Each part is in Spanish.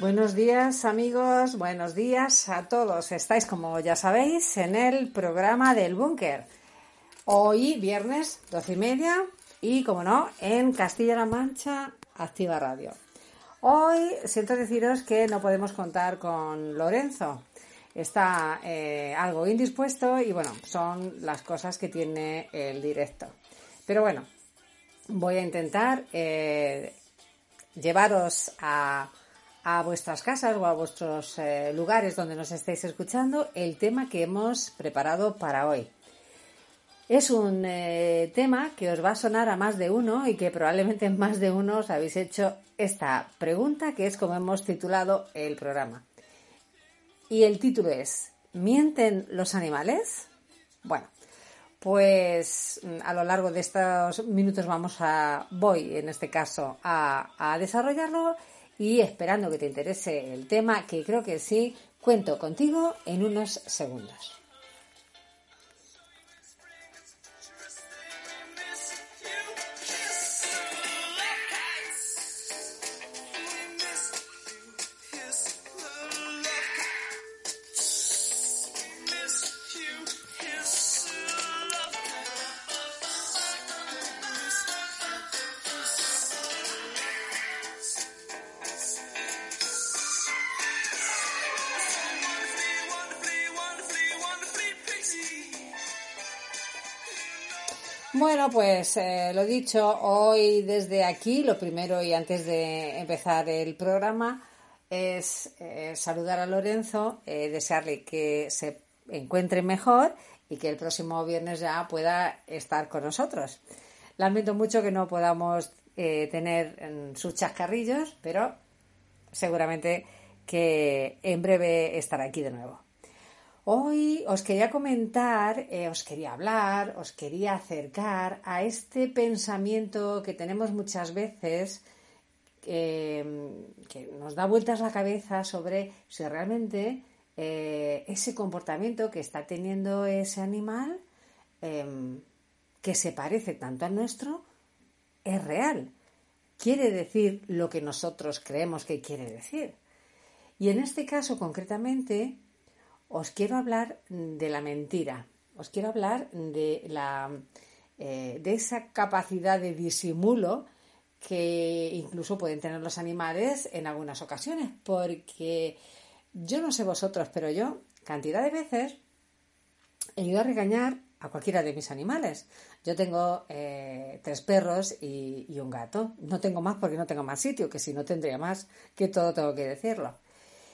Buenos días amigos, buenos días a todos. Estáis, como ya sabéis, en el programa del búnker. Hoy, viernes, doce y media, y como no, en Castilla-La Mancha, Activa Radio. Hoy siento deciros que no podemos contar con Lorenzo. Está eh, algo indispuesto y bueno, son las cosas que tiene el directo. Pero bueno, voy a intentar eh, llevaros a a vuestras casas o a vuestros eh, lugares donde nos estéis escuchando el tema que hemos preparado para hoy. Es un eh, tema que os va a sonar a más de uno y que probablemente más de uno os habéis hecho esta pregunta que es como hemos titulado el programa. Y el título es ¿Mienten los animales? Bueno, pues mm, a lo largo de estos minutos vamos a, voy en este caso a, a desarrollarlo y esperando que te interese el tema, que creo que sí, cuento contigo en unos segundos. Bueno, pues eh, lo dicho, hoy desde aquí, lo primero y antes de empezar el programa es eh, saludar a Lorenzo, eh, desearle que se encuentre mejor y que el próximo viernes ya pueda estar con nosotros. Lamento mucho que no podamos tener sus chascarrillos, pero seguramente que en breve estará aquí de nuevo. Hoy os quería comentar, eh, os quería hablar, os quería acercar a este pensamiento que tenemos muchas veces eh, que nos da vueltas la cabeza sobre si realmente eh, ese comportamiento que está teniendo ese animal em, que se parece tanto al nuestro es real. Quiere decir lo que nosotros creemos que quiere decir. Y en este caso concretamente os quiero hablar de la mentira, os quiero hablar de, la, eh, de esa capacidad de disimulo que incluso pueden tener los animales en algunas ocasiones, porque yo no sé vosotros, pero yo cantidad de veces he ido a regañar a cualquiera de mis animales. Yo tengo eh, tres perros y, y, un gato. No tengo más porque no tengo más sitio, que si no tendría más, que todo tengo que decirlo.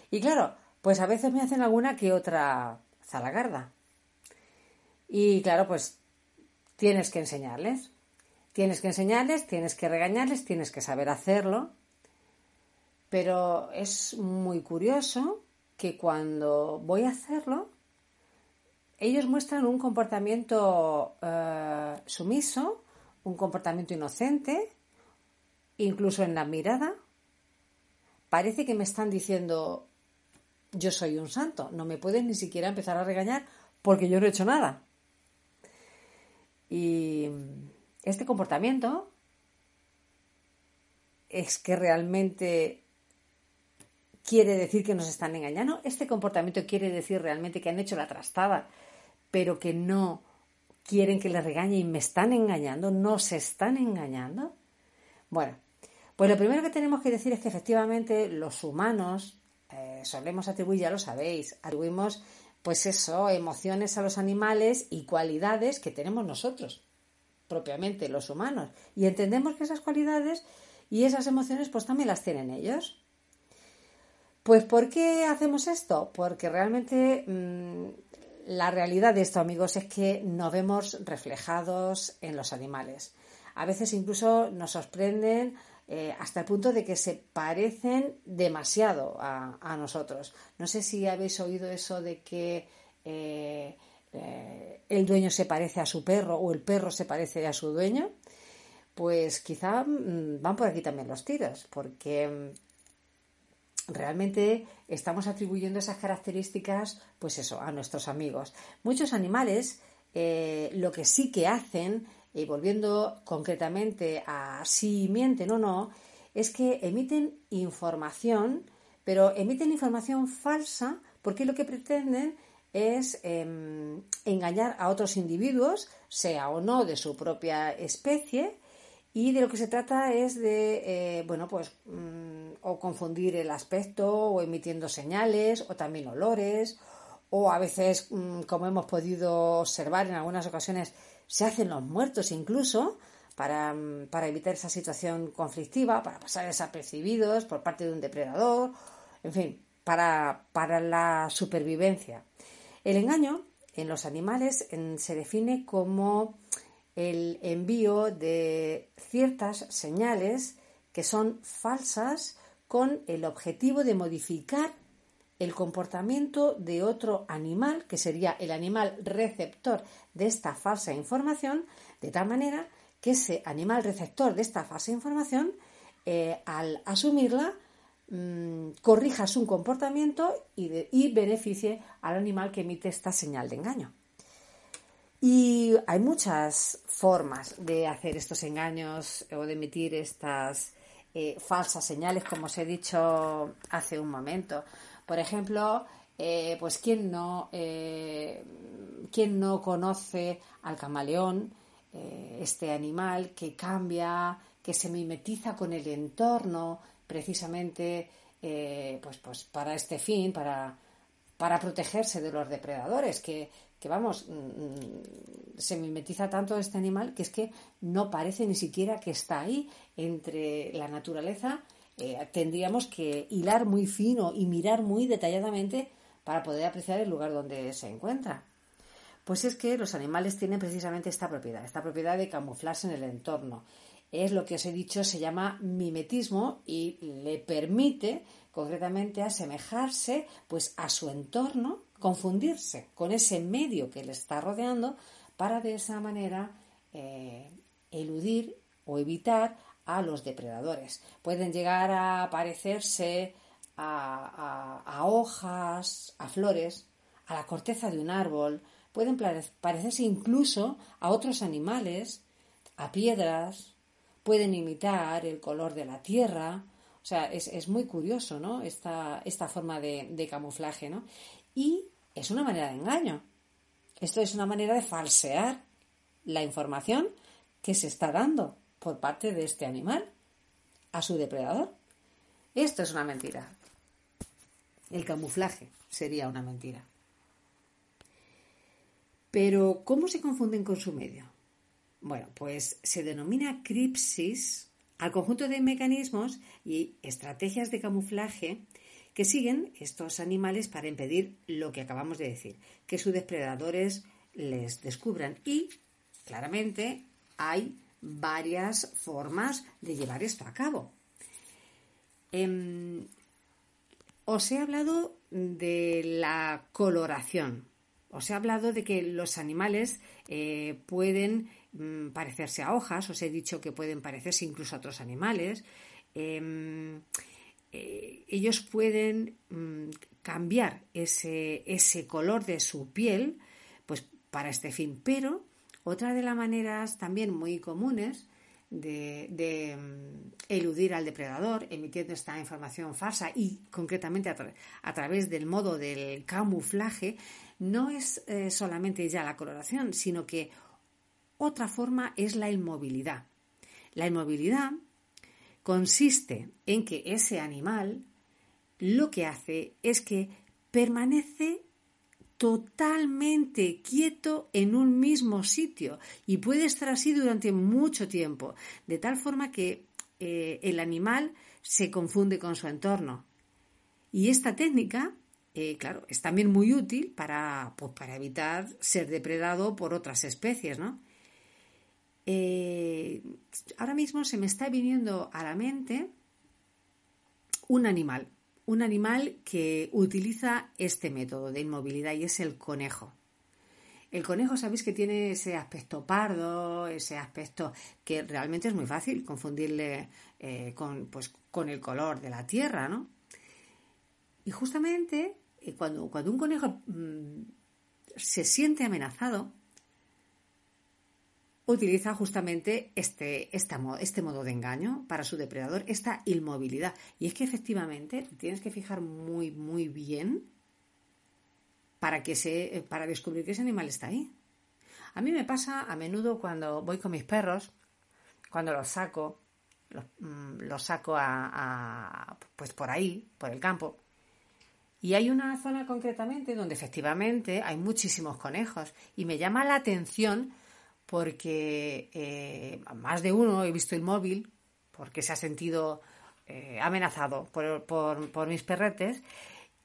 Y claro, pues a veces me hacen alguna que otra zalagarda. Y claro, pues tienes que enseñarles. Tienes que enseñarles, tienes que regañarles, tienes que saber hacerlo. Pero es muy curioso que cuando voy a hacerlo, ellos muestran un comportamiento eh, sumiso, un comportamiento inocente, incluso en la mirada. Parece que me están diciendo, yo soy un santo, no me puedes ni siquiera empezar a regañar porque yo no he hecho nada. Y este comportamiento es que realmente quiere decir que nos están engañando. Este comportamiento quiere decir realmente que han hecho la trastada, pero que no quieren que les regañe y me están engañando, no se están engañando. Bueno, pues lo primero que tenemos que decir es que efectivamente los humanos eh, solemos atribuir, ya lo sabéis, atribuimos pues eso, emociones a los animales y cualidades que tenemos nosotros, propiamente los humanos. Y entendemos que esas cualidades y esas emociones pues también las tienen ellos. Pues ¿por qué hacemos esto? Porque realmente mm, la realidad de esto, amigos, es que nos vemos reflejados en los animales. A veces incluso nos sorprenden eh, hasta el punto de que se parecen demasiado a, nosotros. No sé si habéis oído eso de que eh, eh, el dueño se parece a su perro o el perro se parece a su dueño. Pues quizá mm, van por aquí también los tiros, porque mm, realmente estamos atribuyendo esas características, pues eso, a nuestros amigos. Muchos animales lo que sí que hacen y volviendo concretamente a si mienten o no, es que emiten información, pero emiten información falsa porque lo que pretenden es em, engañar a otros individuos, sea o no de su propia especie, y de lo que se trata es de, eh, bueno, pues, mm, o confundir el aspecto, o emitiendo señales, o también olores, o a veces, mm, como hemos podido observar en algunas ocasiones, se hacen los muertos incluso para, evitar esa situación conflictiva, para pasar desapercibidos por parte de un depredador, en fin, para, la supervivencia. El engaño en los animales se define como el envío de ciertas señales que son falsas con el objetivo de modificar el comportamiento de otro animal, que sería el animal receptor de esta falsa información, de tal manera que ese animal receptor de esta falsa información, eh, al asumirla, mm, corrija su comportamiento y, beneficie al animal que emite esta señal de engaño. Y hay muchas formas de hacer estos engaños o de emitir estas eh, falsas señales, como os he dicho hace un momento. Por ejemplo, eh, pues ¿quién no, eh, no conoce al camaleón, eh, este animal que cambia, que se mimetiza con el entorno, precisamente pues, pues para este fin, para, para protegerse de los depredadores, que, que vamos, mm, mm, se mimetiza tanto este animal que es que no parece ni siquiera que está ahí entre la naturaleza eh, tendríamos que hilar muy fino y mirar muy detalladamente para poder apreciar el lugar donde se encuentra. Pues es que los animales tienen precisamente esta propiedad, esta propiedad de camuflarse en el entorno. Es lo que os he dicho, se llama mimetismo y le permite concretamente asemejarse pues a su entorno, confundirse con ese medio que le está rodeando para de esa manera eh, eludir o evitar a los depredadores. Pueden llegar a parecerse a, hojas, a flores, a la corteza de un árbol, pueden parecerse incluso a otros animales, a piedras, pueden imitar el color de la tierra. O sea, es, muy curioso, ¿no? Esta, esta forma de, de, camuflaje, ¿no? Y es una manera de engaño. Esto es una manera de falsear la información que se está dando por parte de este animal a su depredador. Esto es una mentira. El camuflaje sería una mentira. Pero, ¿cómo se confunden con su medio? Bueno, pues se denomina cripsis al conjunto de mecanismos y estrategias de camuflaje que siguen estos animales para impedir lo que acabamos de decir, que sus depredadores les descubran. Y, claramente, hay varias formas de llevar esto a cabo. Em, os he hablado de la coloración. Os he hablado de que los animales eh, pueden mm, parecerse a hojas, os he dicho que pueden parecerse incluso a otros animales. Em, eh, ellos pueden mm, cambiar ese, ese color de su piel pues, para este fin, pero otra de las maneras también muy comunes de, mm, eludir al depredador emitiendo esta información falsa y concretamente a, través del modo del camuflaje no es eh, solamente ya la coloración, sino que otra forma es la inmovilidad. La inmovilidad consiste en que ese animal lo que hace es que permanece totalmente quieto en un mismo sitio y puede estar así durante mucho tiempo, de tal forma que eh, el animal se confunde con su entorno. Y esta técnica, eh, claro, es también muy útil para, pues, para evitar ser depredado por otras especies, ¿no? Eh, ahora mismo se me está viniendo a la mente un animal, un animal que utiliza este método de inmovilidad y es el conejo. El conejo, sabéis que tiene ese aspecto pardo, ese aspecto que realmente es muy fácil confundirle eh, con, pues, con el color de la tierra, ¿no? Y justamente eh, cuando, cuando un conejo mm, se siente amenazado, utiliza justamente este, este modo de engaño para su depredador, esta inmovilidad. Y es que efectivamente tienes que fijar muy, muy bien para, que se, para descubrir que ese animal está ahí. A mí me pasa a menudo cuando voy con mis perros, cuando los saco, los, mm, saco a, pues por ahí, por el campo, y hay una zona concretamente donde efectivamente hay muchísimos conejos y me llama la atención porque eh, más de uno he visto el móvil porque se ha sentido eh, amenazado por, mis perretes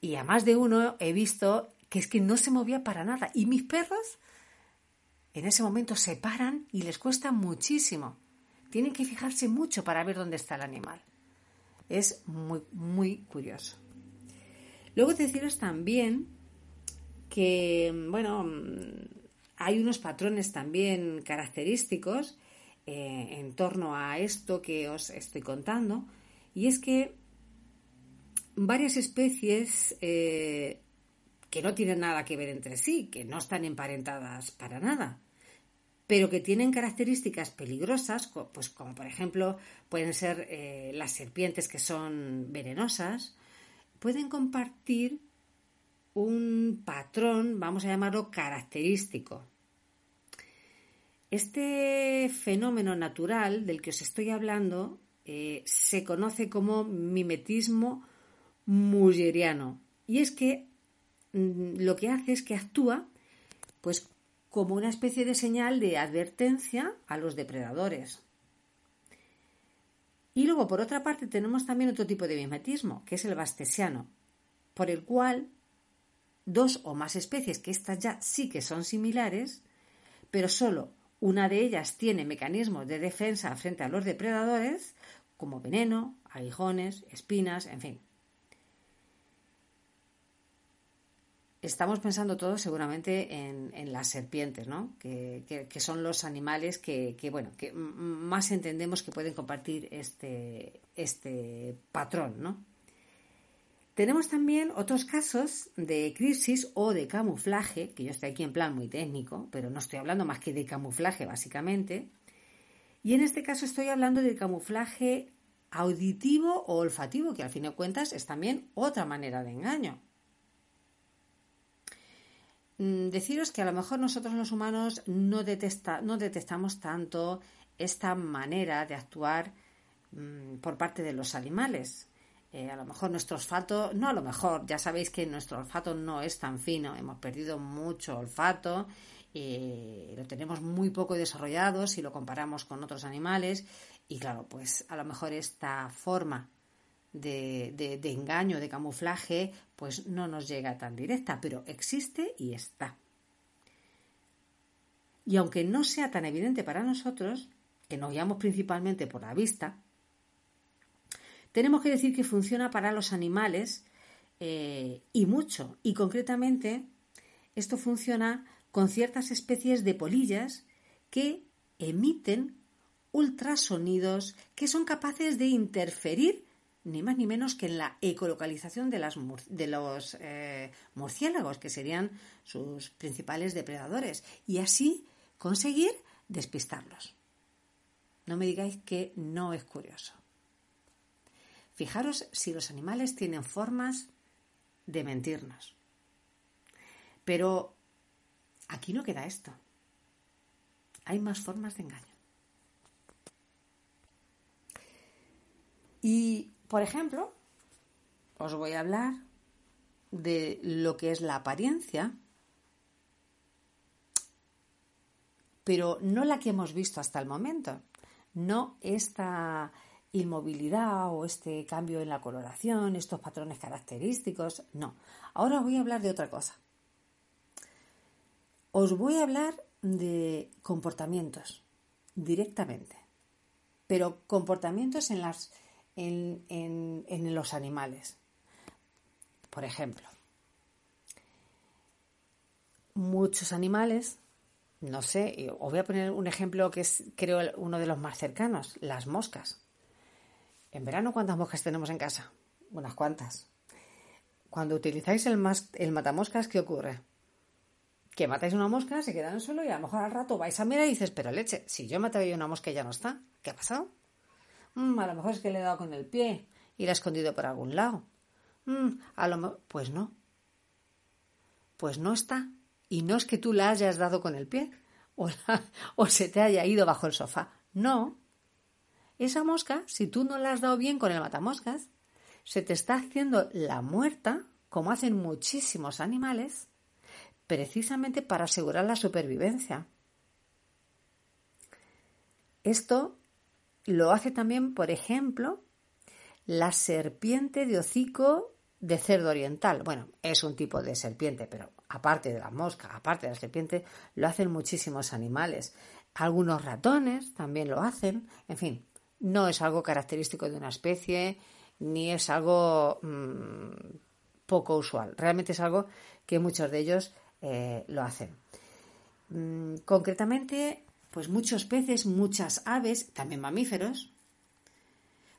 y a más de uno he visto que es que no se movía para nada y mis perros en ese momento se paran y les cuesta muchísimo. Tienen que fijarse mucho para ver dónde está el animal. Es muy, muy curioso. Luego deciros también que, bueno, hay unos patrones también característicos eh, en torno a esto que os estoy contando, y es que varias especies eh, que no tienen nada que ver entre sí, que no están emparentadas para nada, pero que tienen características peligrosas, pues como por ejemplo pueden ser eh, las serpientes que son venenosas, pueden compartir un patrón, vamos a llamarlo característico. Este fenómeno natural del que os estoy hablando eh, se conoce como mimetismo mulleriano y es que mm, lo que hace es que actúa pues como una especie de señal de advertencia a los depredadores. Y luego, por otra parte, tenemos también otro tipo de mimetismo, que es el bastesiano, por el cual dos o más especies, que estas ya sí que son similares, pero solo una de ellas tiene mecanismos de defensa frente a los depredadores, como veneno, aguijones, espinas, en fin. Estamos pensando todos seguramente en, las serpientes, ¿no? Que, son los animales que, bueno, que más entendemos que pueden compartir este, este patrón, ¿no? Tenemos también otros casos de crisis o de camuflaje, que yo estoy aquí en plan muy técnico, pero no estoy hablando más que de camuflaje básicamente. Y en este caso estoy hablando de camuflaje auditivo o olfativo, que al fin de cuentas es también otra manera de engaño. Mm, deciros que a lo mejor nosotros los humanos no, no detectamos tanto esta manera de actuar mm, por parte de los animales. Eh, a lo mejor nuestro olfato, no a lo mejor, ya sabéis que nuestro olfato no es tan fino, hemos perdido mucho olfato, lo tenemos muy poco desarrollado si lo comparamos con otros animales y claro, pues a lo mejor esta forma de, de engaño, de camuflaje, pues no nos llega tan directa, pero existe y está. Y aunque no sea tan evidente para nosotros, que nos guiamos principalmente por la vista, tenemos que decir que funciona para los animales eh, y mucho. Y concretamente, esto funciona con ciertas especies de polillas que emiten ultrasonidos que son capaces de interferir ni más ni menos que en la ecolocalización de, los eh, murciélagos, que serían sus principales depredadores, y así conseguir despistarlos. No me digáis que no es curioso. Fijaros si los animales tienen formas de mentirnos. Pero aquí no queda esto. Hay más formas de engaño. Y, por ejemplo, os voy a hablar de lo que es la apariencia, pero no la que hemos visto hasta el momento, no esta inmovilidad o este cambio en la coloración, estos patrones característicos, no. Ahora os voy a hablar de otra cosa. Os voy a hablar de comportamientos directamente, pero comportamientos en, las, en, en los animales. Por ejemplo, muchos animales, no sé, os voy a poner un ejemplo que es creo uno de los más cercanos, las moscas. En verano, ¿cuántas moscas tenemos en casa? Unas cuantas. Cuando utilizáis el, el matamoscas, ¿qué ocurre? Que matáis una mosca, se queda en el suelo y a lo mejor al rato vais a mirar y dices, pero leche, si yo he matado una mosca y ya no está, ¿qué ha pasado? Mm, a lo mejor es que le he dado con el pie y la he escondido por algún lado. Mm, a lo pues no. Pues no está. Y no es que tú la hayas dado con el pie o, o se te haya ido bajo el sofá. No, esa mosca, si tú no la has dado bien con el matamoscas, se te está haciendo la muerta, como hacen muchísimos animales, precisamente para asegurar la supervivencia. Esto lo hace también, por ejemplo, la serpiente de hocico de cerdo oriental. Bueno, es un tipo de serpiente, pero aparte de la mosca, aparte de la serpiente, lo hacen muchísimos animales. Algunos ratones también lo hacen. En fin, no es algo característico de una especie ni es algo mm, poco usual. Realmente es algo que muchos de ellos eh, lo hacen. Mm, concretamente, pues muchos peces, muchas aves, también mamíferos,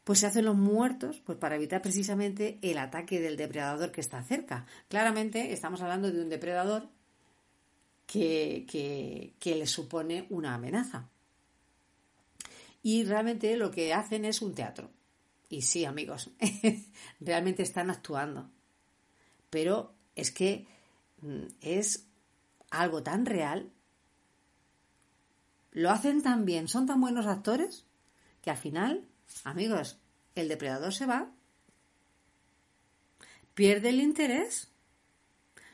pues se hacen los muertos pues para evitar precisamente el ataque del depredador que está cerca. Claramente estamos hablando de un depredador que, que le supone una amenaza y realmente lo que hacen es un teatro. Y sí, amigos, realmente están actuando. Pero es que mm, es algo tan real. Lo hacen tan bien, son tan buenos actores, que al final, amigos, el depredador se va, pierde el interés.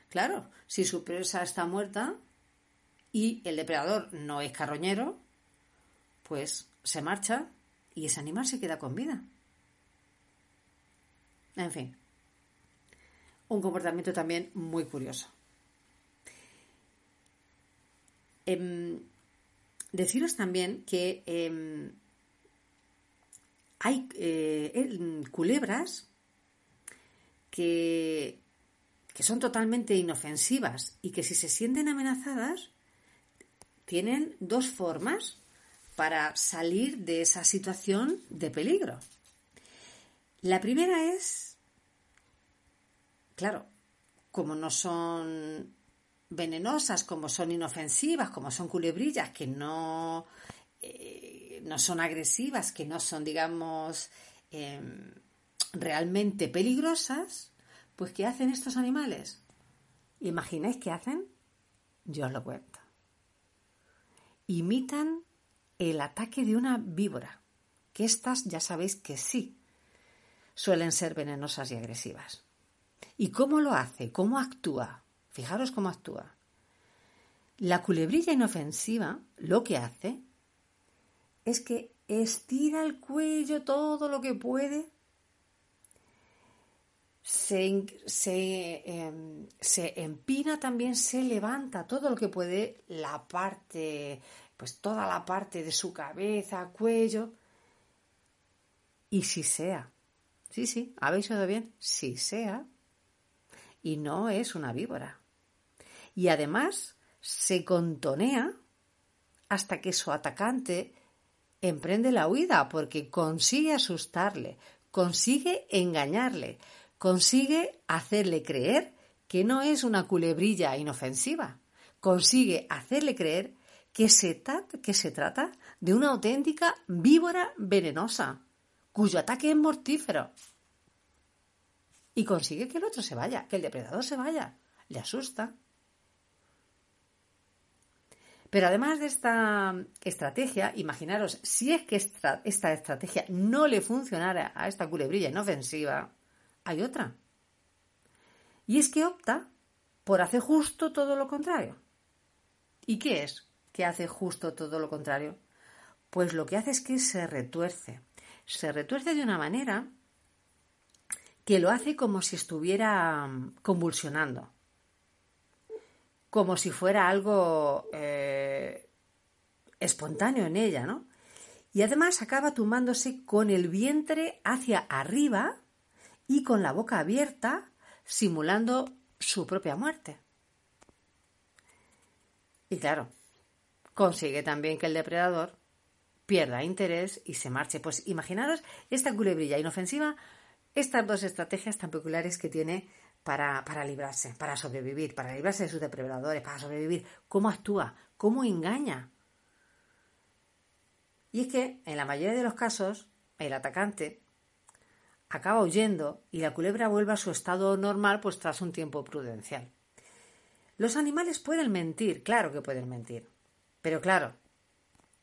Claro, si su presa está muerta y el depredador no es carroñero, pues se marcha y ese animal se queda con vida. En fin, un comportamiento también muy curioso. Em, deciros también que em, hay eh, culebras que, que son totalmente inofensivas y que si se sienten amenazadas tienen dos formas para salir de esa situación de peligro. La primera es, claro, como no son venenosas, como son inofensivas, como son culebrillas, que no, eh, no son agresivas, que no son, digamos, em, realmente peligrosas, pues ¿qué hacen estos animales? ¿Imagináis qué hacen? Yo os lo cuento. Imitan el ataque de una víbora, que estas ya sabéis que sí suelen ser venenosas y agresivas. ¿Y cómo lo hace? ¿Cómo actúa? Fijaros cómo actúa. La culebrilla inofensiva lo que hace es que estira el cuello todo lo que puede, se, em, se empina también, se levanta todo lo que puede la parte pues toda la parte de su cabeza, cuello. Y si sea, sí, sí, habéis oído bien, si sea, y no es una víbora. Y además se contonea hasta que su atacante emprende la huida porque consigue asustarle, consigue engañarle, consigue hacerle creer que no es una culebrilla inofensiva, consigue hacerle creer que se, que se trata de una auténtica víbora venenosa, cuyo ataque es mortífero. Y consigue que el otro se vaya, que el depredador se vaya. Le asusta. Pero además de esta estrategia, imaginaros, si es que esta, esta estrategia no le funcionara a esta culebrilla inofensiva, hay otra. Y es que opta por hacer justo todo lo contrario. ¿Y qué es que hace justo todo lo contrario? Pues lo que hace es que se retuerce. Se retuerce de una manera que lo hace como si estuviera mm, convulsionando, como si fuera algo eh, espontáneo en ella, ¿no? Y además acaba tumbándose con el vientre hacia arriba y con la boca abierta, simulando su propia muerte. Y claro, consigue también que el depredador pierda interés y se marche. Pues imaginaros esta culebrilla inofensiva, estas dos estrategias tan peculiares que tiene para, para, librarse, para sobrevivir, para librarse de sus depredadores, para sobrevivir, cómo actúa, cómo engaña. Y es que en la mayoría de los casos el atacante acaba huyendo y la culebra vuelve a su estado normal pues tras un tiempo prudencial. Los animales pueden mentir, claro que pueden mentir, pero claro,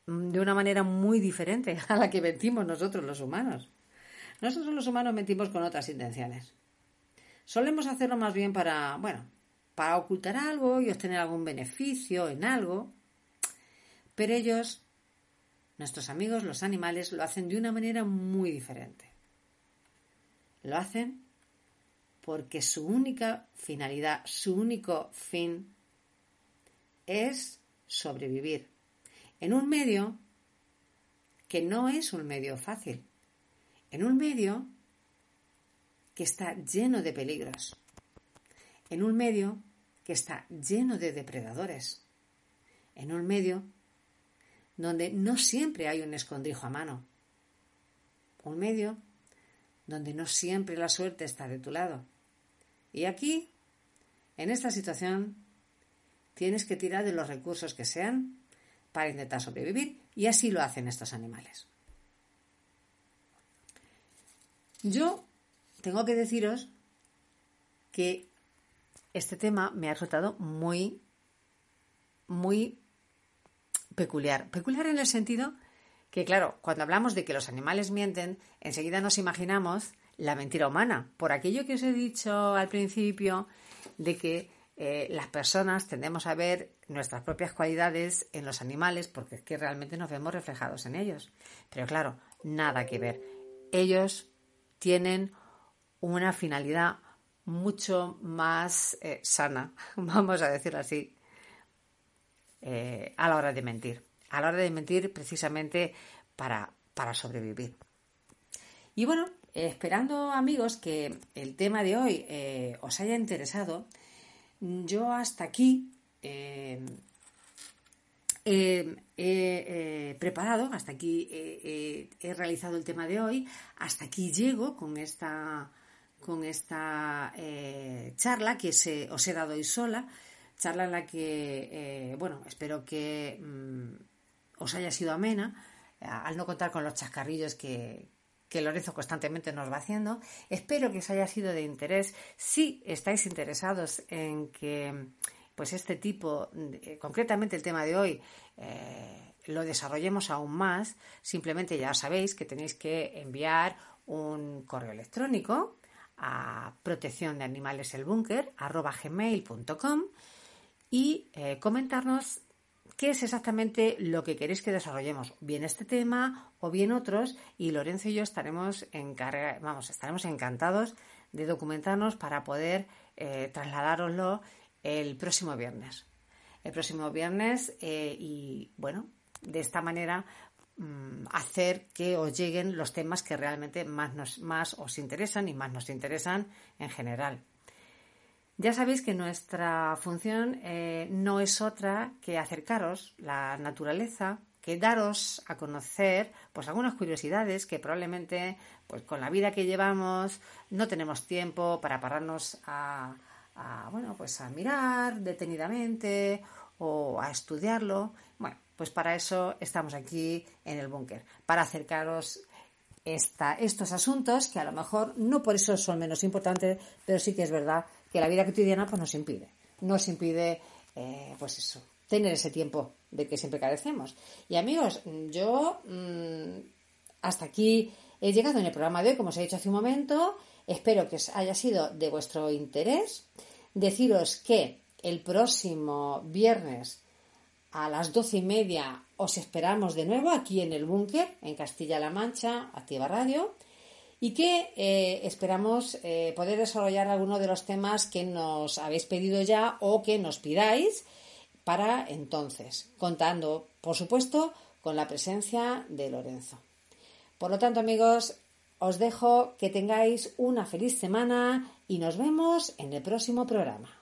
de una manera muy diferente a la que mentimos nosotros los humanos. Nosotros los humanos mentimos con otras intenciones. Solemos hacerlo más bien para, bueno, para ocultar algo y obtener algún beneficio en algo, pero ellos, nuestros amigos, los animales, lo hacen de una manera muy diferente. Lo hacen porque su única finalidad, su único fin es sobrevivir. En un medio que no es un medio fácil, en un medio que está lleno de peligros, en un medio que está lleno de depredadores, en un medio donde no siempre hay un escondrijo a mano, un medio donde no siempre la suerte está de tu lado. Y aquí, en esta situación, tienes que tirar de los recursos que sean para intentar sobrevivir y así lo hacen estos animales. Yo tengo que deciros que este tema me ha resultado muy, muy peculiar. Peculiar en el sentido que claro, cuando hablamos de que los animales mienten, enseguida nos imaginamos la mentira humana, por aquello que os he dicho al principio de que eh, las personas tendemos a ver nuestras propias cualidades en los animales porque es que realmente nos vemos reflejados en ellos. Pero claro, nada que ver. Ellos tienen una finalidad mucho más eh, sana, vamos a decirlo así, eh, a la hora de mentir a la hora de mentir precisamente para, para sobrevivir. Y bueno, esperando amigos que el tema de hoy os haya interesado, yo hasta aquí eh, he preparado, hasta aquí he realizado el tema de hoy, hasta aquí llego con esta, con esta eh, charla que se, os he dado hoy sola, charla en la que, bueno, espero que... Mm, os haya sido amena, al no contar con los chascarrillos que, Lorenzo constantemente nos va haciendo. Espero que os haya sido de interés. Si estáis interesados en que pues este tipo, concretamente el tema de hoy, eh, lo desarrollemos aún más, simplemente ya sabéis que tenéis que enviar un correo electrónico a protección de animales y eh, comentarnos qué es exactamente lo que queréis que desarrollemos, bien este tema o bien otros, y Lorenzo y yo estaremos, vamos, estaremos encantados de documentarnos para poder eh, trasladároslo el próximo viernes. El próximo viernes eh, y bueno, de esta manera mm, hacer que os lleguen los temas que realmente más, más os interesan y más nos interesan en general. Ya sabéis que nuestra función eh, no es otra que acercaros la naturaleza, que daros a conocer pues algunas curiosidades que probablemente pues con la vida que llevamos no tenemos tiempo para pararnos a, bueno pues a mirar detenidamente o a estudiarlo. Bueno, pues para eso estamos aquí en el búnker, para acercaros estos asuntos que a lo mejor no por eso son menos importantes, pero sí que es verdad que la vida cotidiana pues nos impide. Nos impide, eh, pues eso, tener ese tiempo de que siempre carecemos. Y amigos, yo mm, hasta aquí he llegado en el programa de hoy, como os he dicho hace un momento. Espero que os haya sido de vuestro interés. Deciros que el próximo viernes a las doce y media os esperamos de nuevo aquí en el búnker, en Castilla-La Mancha, Activa Radio, y que eh, esperamos eh, poder desarrollar algunos de los temas que nos habéis pedido ya o que nos pidáis para entonces, contando, por supuesto, con la presencia de Lorenzo. Por lo tanto, amigos, os dejo que tengáis una feliz semana y nos vemos en el próximo programa.